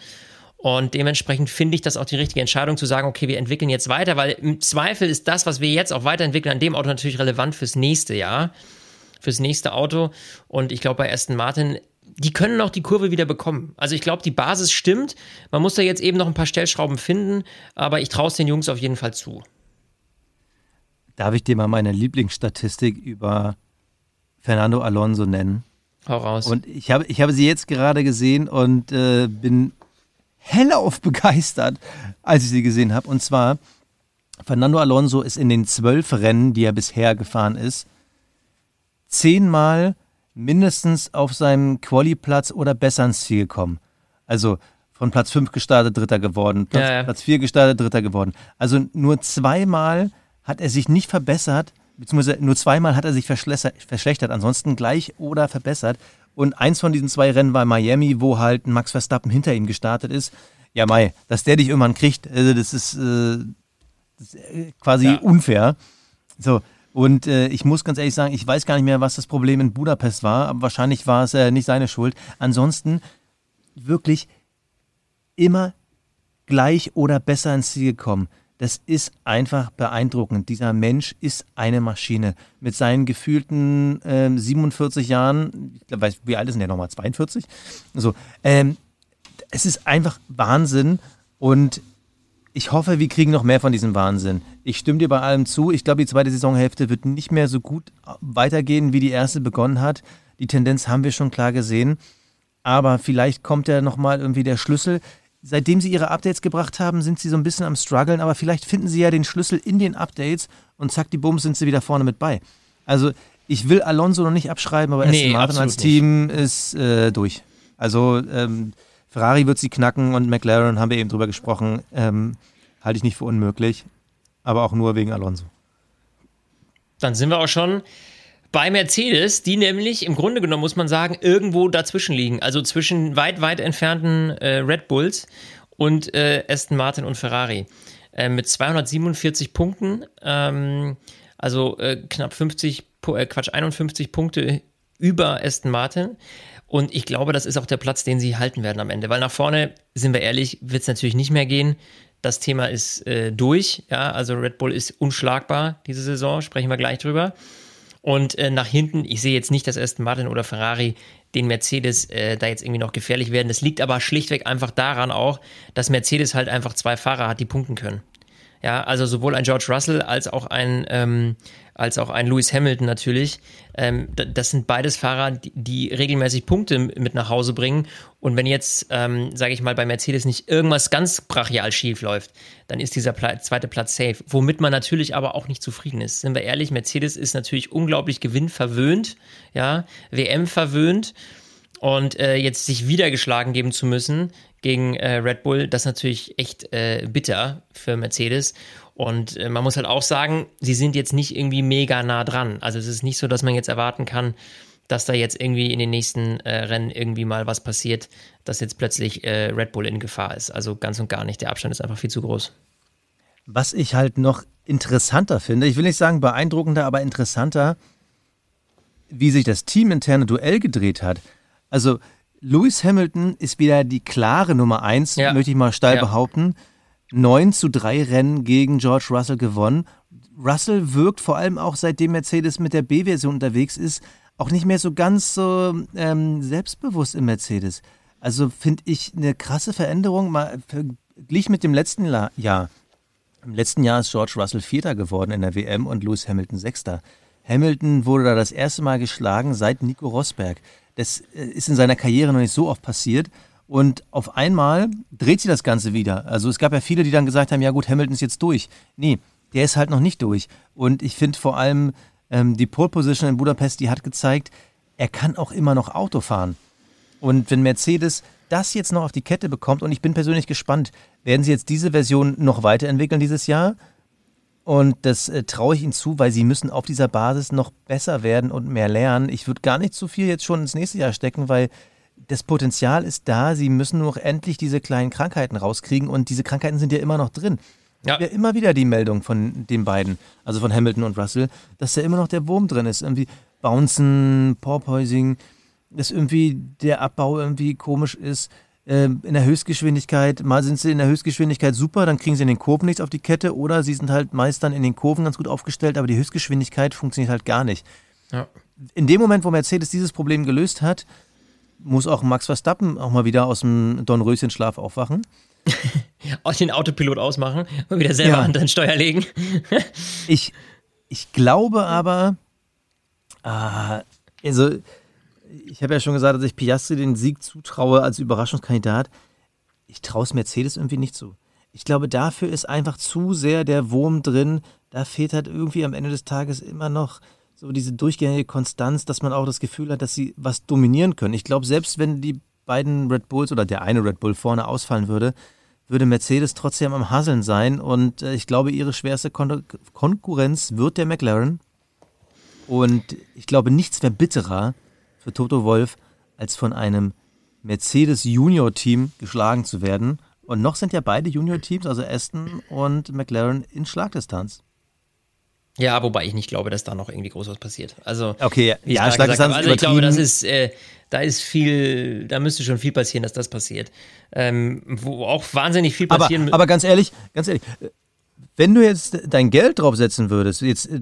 Und dementsprechend finde ich das auch die richtige Entscheidung zu sagen, okay, wir entwickeln jetzt weiter, weil im Zweifel ist das, was wir jetzt auch weiterentwickeln, an dem Auto natürlich relevant fürs nächste Jahr, fürs nächste Auto. Und ich glaube, bei Aston Martin, die können auch die Kurve wieder bekommen. Also ich glaube, die Basis stimmt. Man muss da jetzt eben noch ein paar Stellschrauben finden, aber ich traue es den Jungs auf jeden Fall zu. Darf ich dir mal meine Lieblingsstatistik über Fernando Alonso nennen? Hau raus. Und ich habe, ich habe sie jetzt gerade gesehen und äh, bin hellauf begeistert, als ich sie gesehen habe. Und zwar, Fernando Alonso ist in den zwölf Rennen, die er bisher gefahren ist, zehnmal mindestens auf seinem Quali-Platz oder besser ins Ziel gekommen. Also von Platz 5 gestartet, Dritter geworden, Platz, ja, ja. Platz 4 gestartet, Dritter geworden. Also nur zweimal hat er sich nicht verbessert, beziehungsweise nur zweimal hat er sich verschlechtert, ansonsten gleich oder verbessert. Und eins von diesen zwei Rennen war Miami, wo halt Max Verstappen hinter ihm gestartet ist. Ja, Mai, dass der dich irgendwann kriegt, also das ist, äh, das ist äh, quasi ja. unfair. So, und äh, ich muss ganz ehrlich sagen, ich weiß gar nicht mehr, was das Problem in Budapest war, aber wahrscheinlich war es äh, nicht seine Schuld. Ansonsten wirklich immer gleich oder besser ins Ziel gekommen. Das ist einfach beeindruckend. Dieser Mensch ist eine Maschine. Mit seinen gefühlten äh, 47 Jahren, ich glaube, wie alt ist denn der nochmal? 42? So, ähm, es ist einfach Wahnsinn und ich hoffe, wir kriegen noch mehr von diesem Wahnsinn. Ich stimme dir bei allem zu. Ich glaube, die zweite Saisonhälfte wird nicht mehr so gut weitergehen, wie die erste begonnen hat. Die Tendenz haben wir schon klar gesehen. Aber vielleicht kommt ja nochmal irgendwie der Schlüssel seitdem sie ihre Updates gebracht haben, sind sie so ein bisschen am struggeln, aber vielleicht finden sie ja den Schlüssel in den Updates und zack, die Bums sind sie wieder vorne mit bei. Also ich will Alonso noch nicht abschreiben, aber nee, Aston Martin als Team nicht. ist äh, durch. Also ähm, Ferrari wird sie knacken und McLaren, haben wir eben drüber gesprochen, ähm, halte ich nicht für unmöglich, aber auch nur wegen Alonso. Dann sind wir auch schon bei Mercedes, die nämlich im Grunde genommen, muss man sagen, irgendwo dazwischen liegen. Also zwischen weit, weit entfernten äh, Red Bulls und äh, Aston Martin und Ferrari. Äh, mit 247 Punkten, ähm, also äh, knapp 50, äh, Quatsch, 51 Punkte über Aston Martin. Und ich glaube, das ist auch der Platz, den sie halten werden am Ende. Weil nach vorne, sind wir ehrlich, wird es natürlich nicht mehr gehen. Das Thema ist äh, durch. Ja, also Red Bull ist unschlagbar diese Saison, sprechen wir gleich drüber. Und äh, nach hinten, ich sehe jetzt nicht, dass Aston Martin oder Ferrari den Mercedes äh, da jetzt irgendwie noch gefährlich werden. Das liegt aber schlichtweg einfach daran auch, dass Mercedes halt einfach zwei Fahrer hat, die punkten können. Ja, also sowohl ein George Russell als auch ein, ähm, als auch ein Lewis Hamilton natürlich. Ähm, das sind beides Fahrer, die, die, regelmäßig Punkte mit nach Hause bringen. Und wenn jetzt, ähm, sage ich mal, bei Mercedes nicht irgendwas ganz brachial schief läuft, dann ist dieser Pla zweite Platz safe. Womit man natürlich aber auch nicht zufrieden ist. Sind wir ehrlich, Mercedes ist natürlich unglaublich gewinnverwöhnt, ja, WM verwöhnt. Und äh, jetzt sich wieder geschlagen geben zu müssen gegen äh, Red Bull, das ist natürlich echt äh, bitter für Mercedes. Und äh, man muss halt auch sagen, sie sind jetzt nicht irgendwie mega nah dran. Also es ist nicht so, dass man jetzt erwarten kann, dass da jetzt irgendwie in den nächsten äh, Rennen irgendwie mal was passiert, dass jetzt plötzlich äh, Red Bull in Gefahr ist. Also ganz und gar nicht. Der Abstand ist einfach viel zu groß. Was ich halt noch interessanter finde, ich will nicht sagen beeindruckender, aber interessanter, wie sich das teaminterne Duell gedreht hat. Also Lewis Hamilton ist wieder die klare Nummer eins, ja. möchte ich mal steil ja. behaupten. 9 zu 3 Rennen gegen George Russell gewonnen. Russell wirkt vor allem auch seitdem Mercedes mit der B-Version unterwegs ist, auch nicht mehr so ganz so ähm, selbstbewusst im Mercedes. Also finde ich eine krasse Veränderung, mal verglichen mit dem letzten La Jahr. Im letzten Jahr ist George Russell Vierter geworden in der WM und Lewis Hamilton Sechster. Hamilton wurde da das erste Mal geschlagen seit Nico Rosberg. Das äh, ist in seiner Karriere noch nicht so oft passiert. Und auf einmal dreht sich das Ganze wieder. Also es gab ja viele, die dann gesagt haben, ja gut, Hamilton ist jetzt durch. Nee, der ist halt noch nicht durch. Und ich finde vor allem ähm, die Pole Position in Budapest, die hat gezeigt, er kann auch immer noch Auto fahren. Und wenn Mercedes das jetzt noch auf die Kette bekommt, und ich bin persönlich gespannt, werden sie jetzt diese Version noch weiterentwickeln dieses Jahr? Und das äh, traue ich ihnen zu, weil sie müssen auf dieser Basis noch besser werden und mehr lernen. Ich würde gar nicht zu viel jetzt schon ins nächste Jahr stecken, weil das Potenzial ist da. Sie müssen nur endlich diese kleinen Krankheiten rauskriegen und diese Krankheiten sind ja immer noch drin. Ja. ja immer wieder die Meldung von den beiden, also von Hamilton und Russell, dass da immer noch der Wurm drin ist. Irgendwie Bouncen, Porpoising, dass irgendwie der Abbau irgendwie komisch ist. Ähm, in der Höchstgeschwindigkeit, mal sind sie in der Höchstgeschwindigkeit super, dann kriegen sie in den Kurven nichts auf die Kette oder sie sind halt meist dann in den Kurven ganz gut aufgestellt, aber die Höchstgeschwindigkeit funktioniert halt gar nicht. Ja. In dem Moment, wo Mercedes dieses Problem gelöst hat, muss auch Max Verstappen auch mal wieder aus dem Dornröschenschlaf aufwachen. auch den Autopilot ausmachen und wieder selber ja. an den Steuer legen. ich, ich glaube aber, ah, also ich habe ja schon gesagt, dass ich Piastri den Sieg zutraue als Überraschungskandidat. Ich traue es Mercedes irgendwie nicht zu. Ich glaube, dafür ist einfach zu sehr der Wurm drin. Da fehlt halt irgendwie am Ende des Tages immer noch so diese durchgängige Konstanz, dass man auch das Gefühl hat, dass sie was dominieren können. Ich glaube, selbst wenn die beiden Red Bulls oder der eine Red Bull vorne ausfallen würde, würde Mercedes trotzdem am Hasseln sein. Und äh, ich glaube, ihre schwerste Kon Konkurrenz wird der McLaren. Und ich glaube, nichts wäre bitterer für Toto Wolf, als von einem Mercedes Junior Team geschlagen zu werden. Und noch sind ja beide Junior Teams, also Aston und McLaren, in Schlagdistanz. Ja, wobei ich nicht glaube, dass da noch irgendwie groß was passiert. Also, okay, ja, Schlagdistanz also ich glaube, das ist, äh, da ist viel, da müsste schon viel passieren, dass das passiert. Ähm, wo auch wahnsinnig viel passieren aber, aber ganz ehrlich, ganz ehrlich, wenn du jetzt dein Geld draufsetzen würdest, jetzt äh,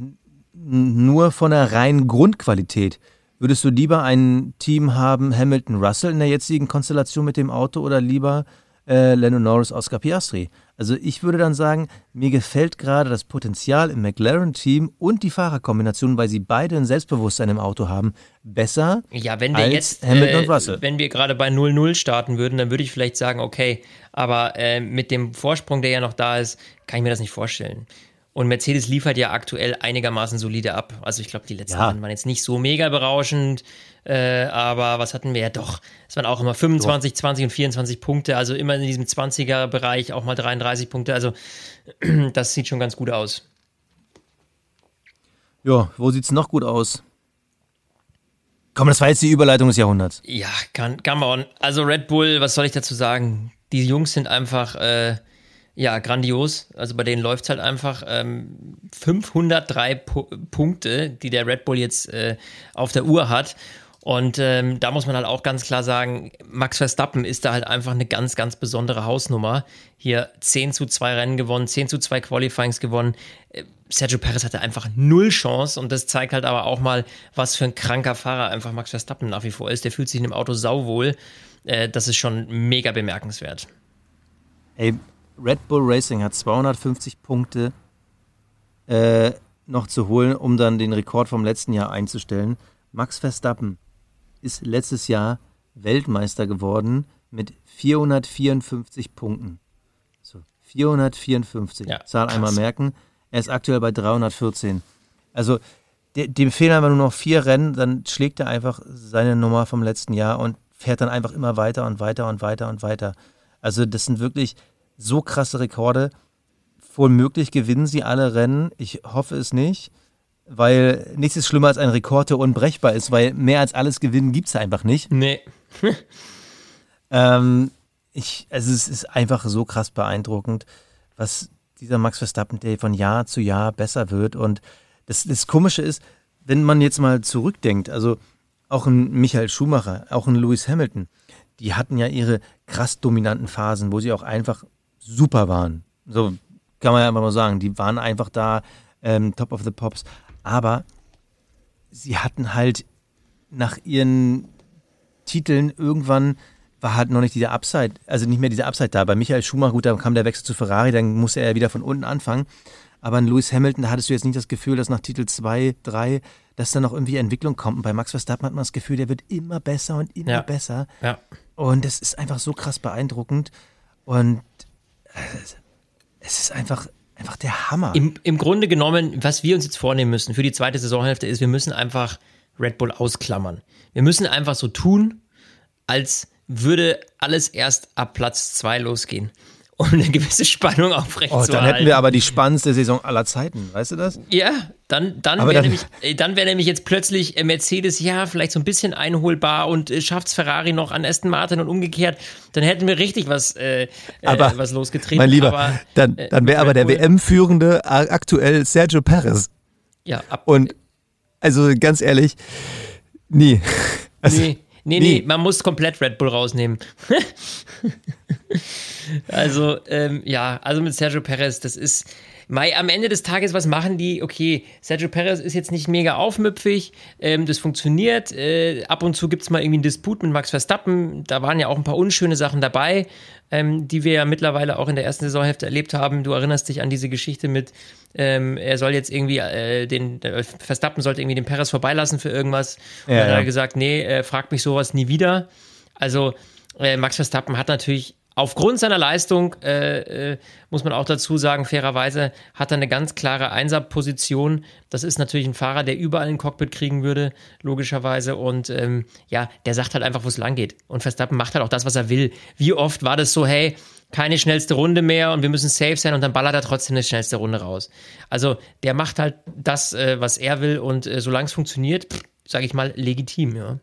nur von der reinen Grundqualität, würdest du lieber ein Team haben, Hamilton Russell in der jetzigen Konstellation mit dem Auto oder lieber äh, Lennon Norris, Oscar Piastri? Also ich würde dann sagen, mir gefällt gerade das Potenzial im McLaren-Team und die Fahrerkombination, weil sie beide ein Selbstbewusstsein im Auto haben, besser ja, wenn wir als jetzt, Hamilton äh, und Russell. Wenn wir gerade bei 0-0 starten würden, dann würde ich vielleicht sagen, okay, aber äh, mit dem Vorsprung, der ja noch da ist, kann ich mir das nicht vorstellen. Und Mercedes liefert ja aktuell einigermaßen solide ab. Also ich glaube, die letzten ja. waren jetzt nicht so mega berauschend. Äh, aber was hatten wir ja doch? Es waren auch immer 25, doch. 20 und 24 Punkte, also immer in diesem 20er-Bereich auch mal 33 Punkte. Also das sieht schon ganz gut aus. Ja, wo sieht es noch gut aus? Komm, das war jetzt die Überleitung des Jahrhunderts. Ja, kann, come on. Also Red Bull, was soll ich dazu sagen? Die Jungs sind einfach äh, ja, grandios. Also bei denen läuft es halt einfach. Ähm, 503 Pu Punkte, die der Red Bull jetzt äh, auf der Uhr hat. Und ähm, da muss man halt auch ganz klar sagen, Max Verstappen ist da halt einfach eine ganz, ganz besondere Hausnummer. Hier 10 zu 2 Rennen gewonnen, 10 zu 2 Qualifyings gewonnen. Äh, Sergio Perez hatte einfach null Chance und das zeigt halt aber auch mal, was für ein kranker Fahrer einfach Max Verstappen nach wie vor ist. Der fühlt sich in dem Auto sauwohl. Äh, das ist schon mega bemerkenswert. Ey, Red Bull Racing hat 250 Punkte äh, noch zu holen, um dann den Rekord vom letzten Jahr einzustellen. Max Verstappen ist letztes Jahr Weltmeister geworden mit 454 Punkten. So, 454. Ja, Zahl krass. einmal merken. Er ist aktuell bei 314. Also, dem fehlen aber nur noch vier Rennen, dann schlägt er einfach seine Nummer vom letzten Jahr und fährt dann einfach immer weiter und weiter und weiter und weiter. Also, das sind wirklich so krasse Rekorde. Wohl gewinnen sie alle Rennen. Ich hoffe es nicht weil nichts ist schlimmer als ein Rekord, der unbrechbar ist, weil mehr als alles gewinnen gibt es einfach nicht. Nee. ähm, ich, also es ist einfach so krass beeindruckend, was dieser Max Verstappen, der von Jahr zu Jahr besser wird. Und das, das Komische ist, wenn man jetzt mal zurückdenkt, also auch ein Michael Schumacher, auch ein Lewis Hamilton, die hatten ja ihre krass dominanten Phasen, wo sie auch einfach super waren. So kann man ja einfach mal sagen. Die waren einfach da, ähm, Top of the Pops aber sie hatten halt nach ihren Titeln irgendwann war halt noch nicht dieser Upside, also nicht mehr dieser Upside da. Bei Michael Schumacher, gut, dann kam der Wechsel zu Ferrari, dann musste er ja wieder von unten anfangen. Aber in Lewis Hamilton, da hattest du jetzt nicht das Gefühl, dass nach Titel 2, 3, dass da noch irgendwie Entwicklung kommt. Und bei Max Verstappen hat man das Gefühl, der wird immer besser und immer ja. besser. Ja. Und das ist einfach so krass beeindruckend. Und es ist einfach einfach der Hammer. Im, Im Grunde genommen, was wir uns jetzt vornehmen müssen für die zweite Saisonhälfte ist, wir müssen einfach Red Bull ausklammern. Wir müssen einfach so tun, als würde alles erst ab Platz 2 losgehen um eine gewisse Spannung aufrechtzuerhalten. Oh, dann hätten wir aber die spannendste Saison aller Zeiten, weißt du das? Ja, dann, dann wäre nämlich, äh, wär nämlich jetzt plötzlich äh, Mercedes, ja, vielleicht so ein bisschen einholbar und äh, schafft es Ferrari noch an Aston Martin und umgekehrt, dann hätten wir richtig was, äh, aber, äh, was losgetreten. Mein Lieber, aber, dann, dann wäre aber der WM-Führende aktuell Sergio Perez. Ja, ab, Und also ganz ehrlich, nie. Also, nee. Nee, nee, nee, man muss komplett Red Bull rausnehmen. also, ähm, ja, also mit Sergio Perez, das ist. Mai, am Ende des Tages, was machen die? Okay, Sergio Perez ist jetzt nicht mega aufmüpfig, ähm, das funktioniert. Äh, ab und zu gibt es mal irgendwie einen Disput mit Max Verstappen. Da waren ja auch ein paar unschöne Sachen dabei ähm, die wir ja mittlerweile auch in der ersten Saisonhälfte erlebt haben. Du erinnerst dich an diese Geschichte mit, ähm, er soll jetzt irgendwie äh, den äh, Verstappen sollte irgendwie den Perez vorbeilassen für irgendwas. Und ja, dann hat er gesagt, nee, äh, frag mich sowas nie wieder. Also äh, Max Verstappen hat natürlich Aufgrund seiner Leistung, äh, äh, muss man auch dazu sagen, fairerweise hat er eine ganz klare Einser-Position. Das ist natürlich ein Fahrer, der überall ein Cockpit kriegen würde, logischerweise. Und ähm, ja, der sagt halt einfach, wo es lang geht. Und Verstappen macht halt auch das, was er will. Wie oft war das so, hey, keine schnellste Runde mehr und wir müssen safe sein und dann ballert er trotzdem eine schnellste Runde raus. Also der macht halt das, äh, was er will und äh, solange es funktioniert, sage ich mal, legitim, ja.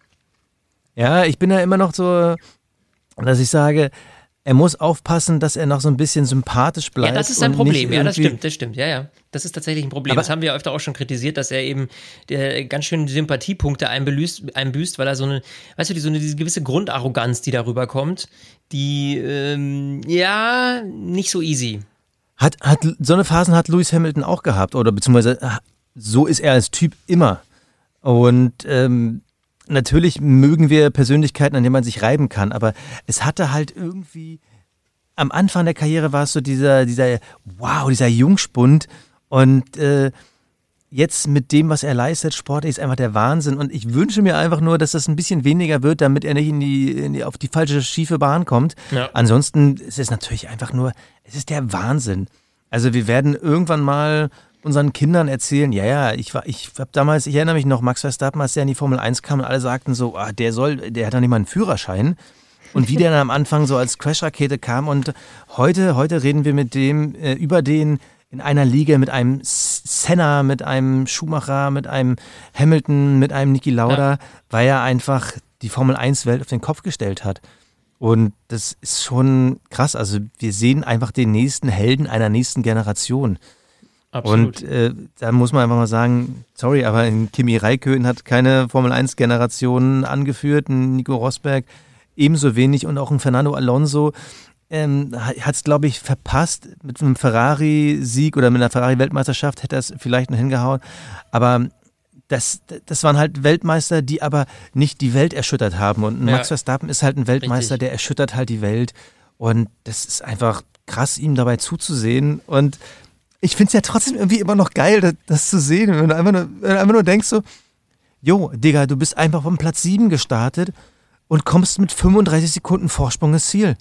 Ja, ich bin da immer noch so, dass ich sage, er muss aufpassen, dass er noch so ein bisschen sympathisch bleibt. Ja, das ist ein Problem. Ja, das stimmt, das stimmt. Ja, ja. Das ist tatsächlich ein Problem. Aber das haben wir öfter auch schon kritisiert, dass er eben der, ganz schön Sympathiepunkte einbüßt, einbüßt, weil er so eine, weißt du, so eine diese gewisse Grundarroganz, die darüber kommt, die, ähm, ja, nicht so easy. Hat, hat, so eine Phasen hat Lewis Hamilton auch gehabt, oder beziehungsweise so ist er als Typ immer. Und ähm, natürlich mögen wir Persönlichkeiten, an denen man sich reiben kann, aber es hatte halt irgendwie, am Anfang der Karriere war es so dieser, dieser, wow, dieser Jungspund und äh, jetzt mit dem, was er leistet, Sport ist einfach der Wahnsinn und ich wünsche mir einfach nur, dass das ein bisschen weniger wird, damit er nicht in die, in die auf die falsche, schiefe Bahn kommt. Ja. Ansonsten ist es natürlich einfach nur, es ist der Wahnsinn. Also wir werden irgendwann mal unseren Kindern erzählen, ja, ja, ich war, ich habe damals, ich erinnere mich noch, Max Verstappen, als der in die Formel 1 kam und alle sagten so, ah, der soll, der hat doch nicht mal einen Führerschein. Und wie der dann am Anfang so als Crashrakete kam und heute, heute reden wir mit dem, äh, über den in einer Liga mit einem Senna, mit einem Schumacher, mit einem Hamilton, mit einem Niki Lauda, ja. weil er einfach die Formel 1 Welt auf den Kopf gestellt hat. Und das ist schon krass. Also wir sehen einfach den nächsten Helden einer nächsten Generation. Absolut. Und äh, da muss man einfach mal sagen, sorry, aber Kimi Räikkönen hat keine Formel-1-Generation angeführt, ein Nico Rosberg ebenso wenig und auch ein Fernando Alonso ähm, hat es, glaube ich, verpasst. Mit einem Ferrari-Sieg oder mit einer Ferrari-Weltmeisterschaft hätte er es vielleicht noch hingehauen. Aber das, das waren halt Weltmeister, die aber nicht die Welt erschüttert haben. Und Max ja. Verstappen ist halt ein Weltmeister, Richtig. der erschüttert halt die Welt. Und das ist einfach krass, ihm dabei zuzusehen. Und ich finde es ja trotzdem irgendwie immer noch geil, das, das zu sehen. Wenn du einfach nur, wenn du einfach nur denkst so, jo, Digga, du bist einfach vom Platz 7 gestartet und kommst mit 35 Sekunden Vorsprung ins Ziel.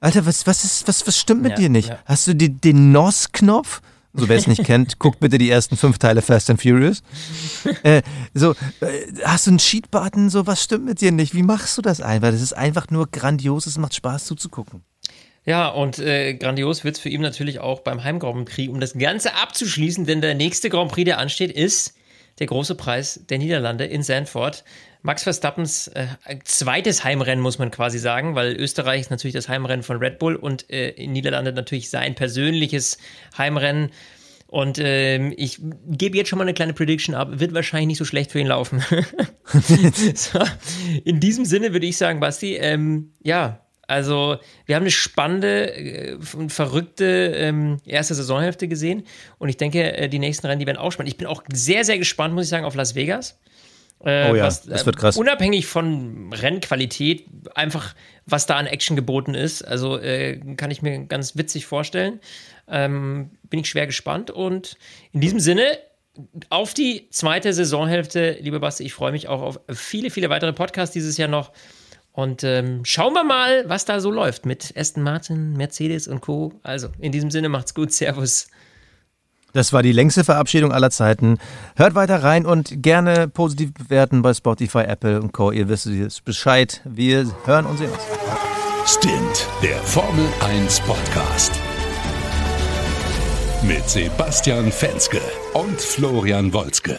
Alter, was, was, ist, was, was stimmt mit ja, dir nicht? Ja. Hast du die, den NOS-Knopf? So, wer es nicht kennt, guckt bitte die ersten fünf Teile Fast and Furious. Äh, so, äh, hast du einen Cheat-Button? So, was stimmt mit dir nicht? Wie machst du das einfach? Das ist einfach nur grandios, es macht Spaß zuzugucken. Ja, und äh, grandios wird es für ihn natürlich auch beim Heim Grand Prix, um das Ganze abzuschließen, denn der nächste Grand Prix, der ansteht, ist der große Preis der Niederlande in Sandford. Max Verstappens äh, zweites Heimrennen, muss man quasi sagen, weil Österreich ist natürlich das Heimrennen von Red Bull und äh, in Niederlande natürlich sein persönliches Heimrennen. Und ähm, ich gebe jetzt schon mal eine kleine Prediction ab. Wird wahrscheinlich nicht so schlecht für ihn laufen. so, in diesem Sinne würde ich sagen, Basti, ähm, ja, also wir haben eine spannende und äh, verrückte ähm, erste Saisonhälfte gesehen. Und ich denke, äh, die nächsten Rennen, die werden auch spannend. Ich bin auch sehr, sehr gespannt, muss ich sagen, auf Las Vegas. Äh, oh ja, was, das wird krass. Unabhängig von Rennqualität, einfach was da an Action geboten ist. Also äh, kann ich mir ganz witzig vorstellen. Ähm, bin ich schwer gespannt. Und in diesem Sinne, auf die zweite Saisonhälfte, liebe Basti, ich freue mich auch auf viele, viele weitere Podcasts dieses Jahr noch. Und ähm, schauen wir mal, was da so läuft mit Aston Martin, Mercedes und Co. Also, in diesem Sinne macht's gut. Servus. Das war die längste Verabschiedung aller Zeiten. Hört weiter rein und gerne positiv bewerten bei Spotify, Apple und Co. Ihr wisst jetzt Bescheid. Wir hören und sehen uns. Stint, der Formel 1 Podcast. Mit Sebastian Fenske und Florian Wolzke.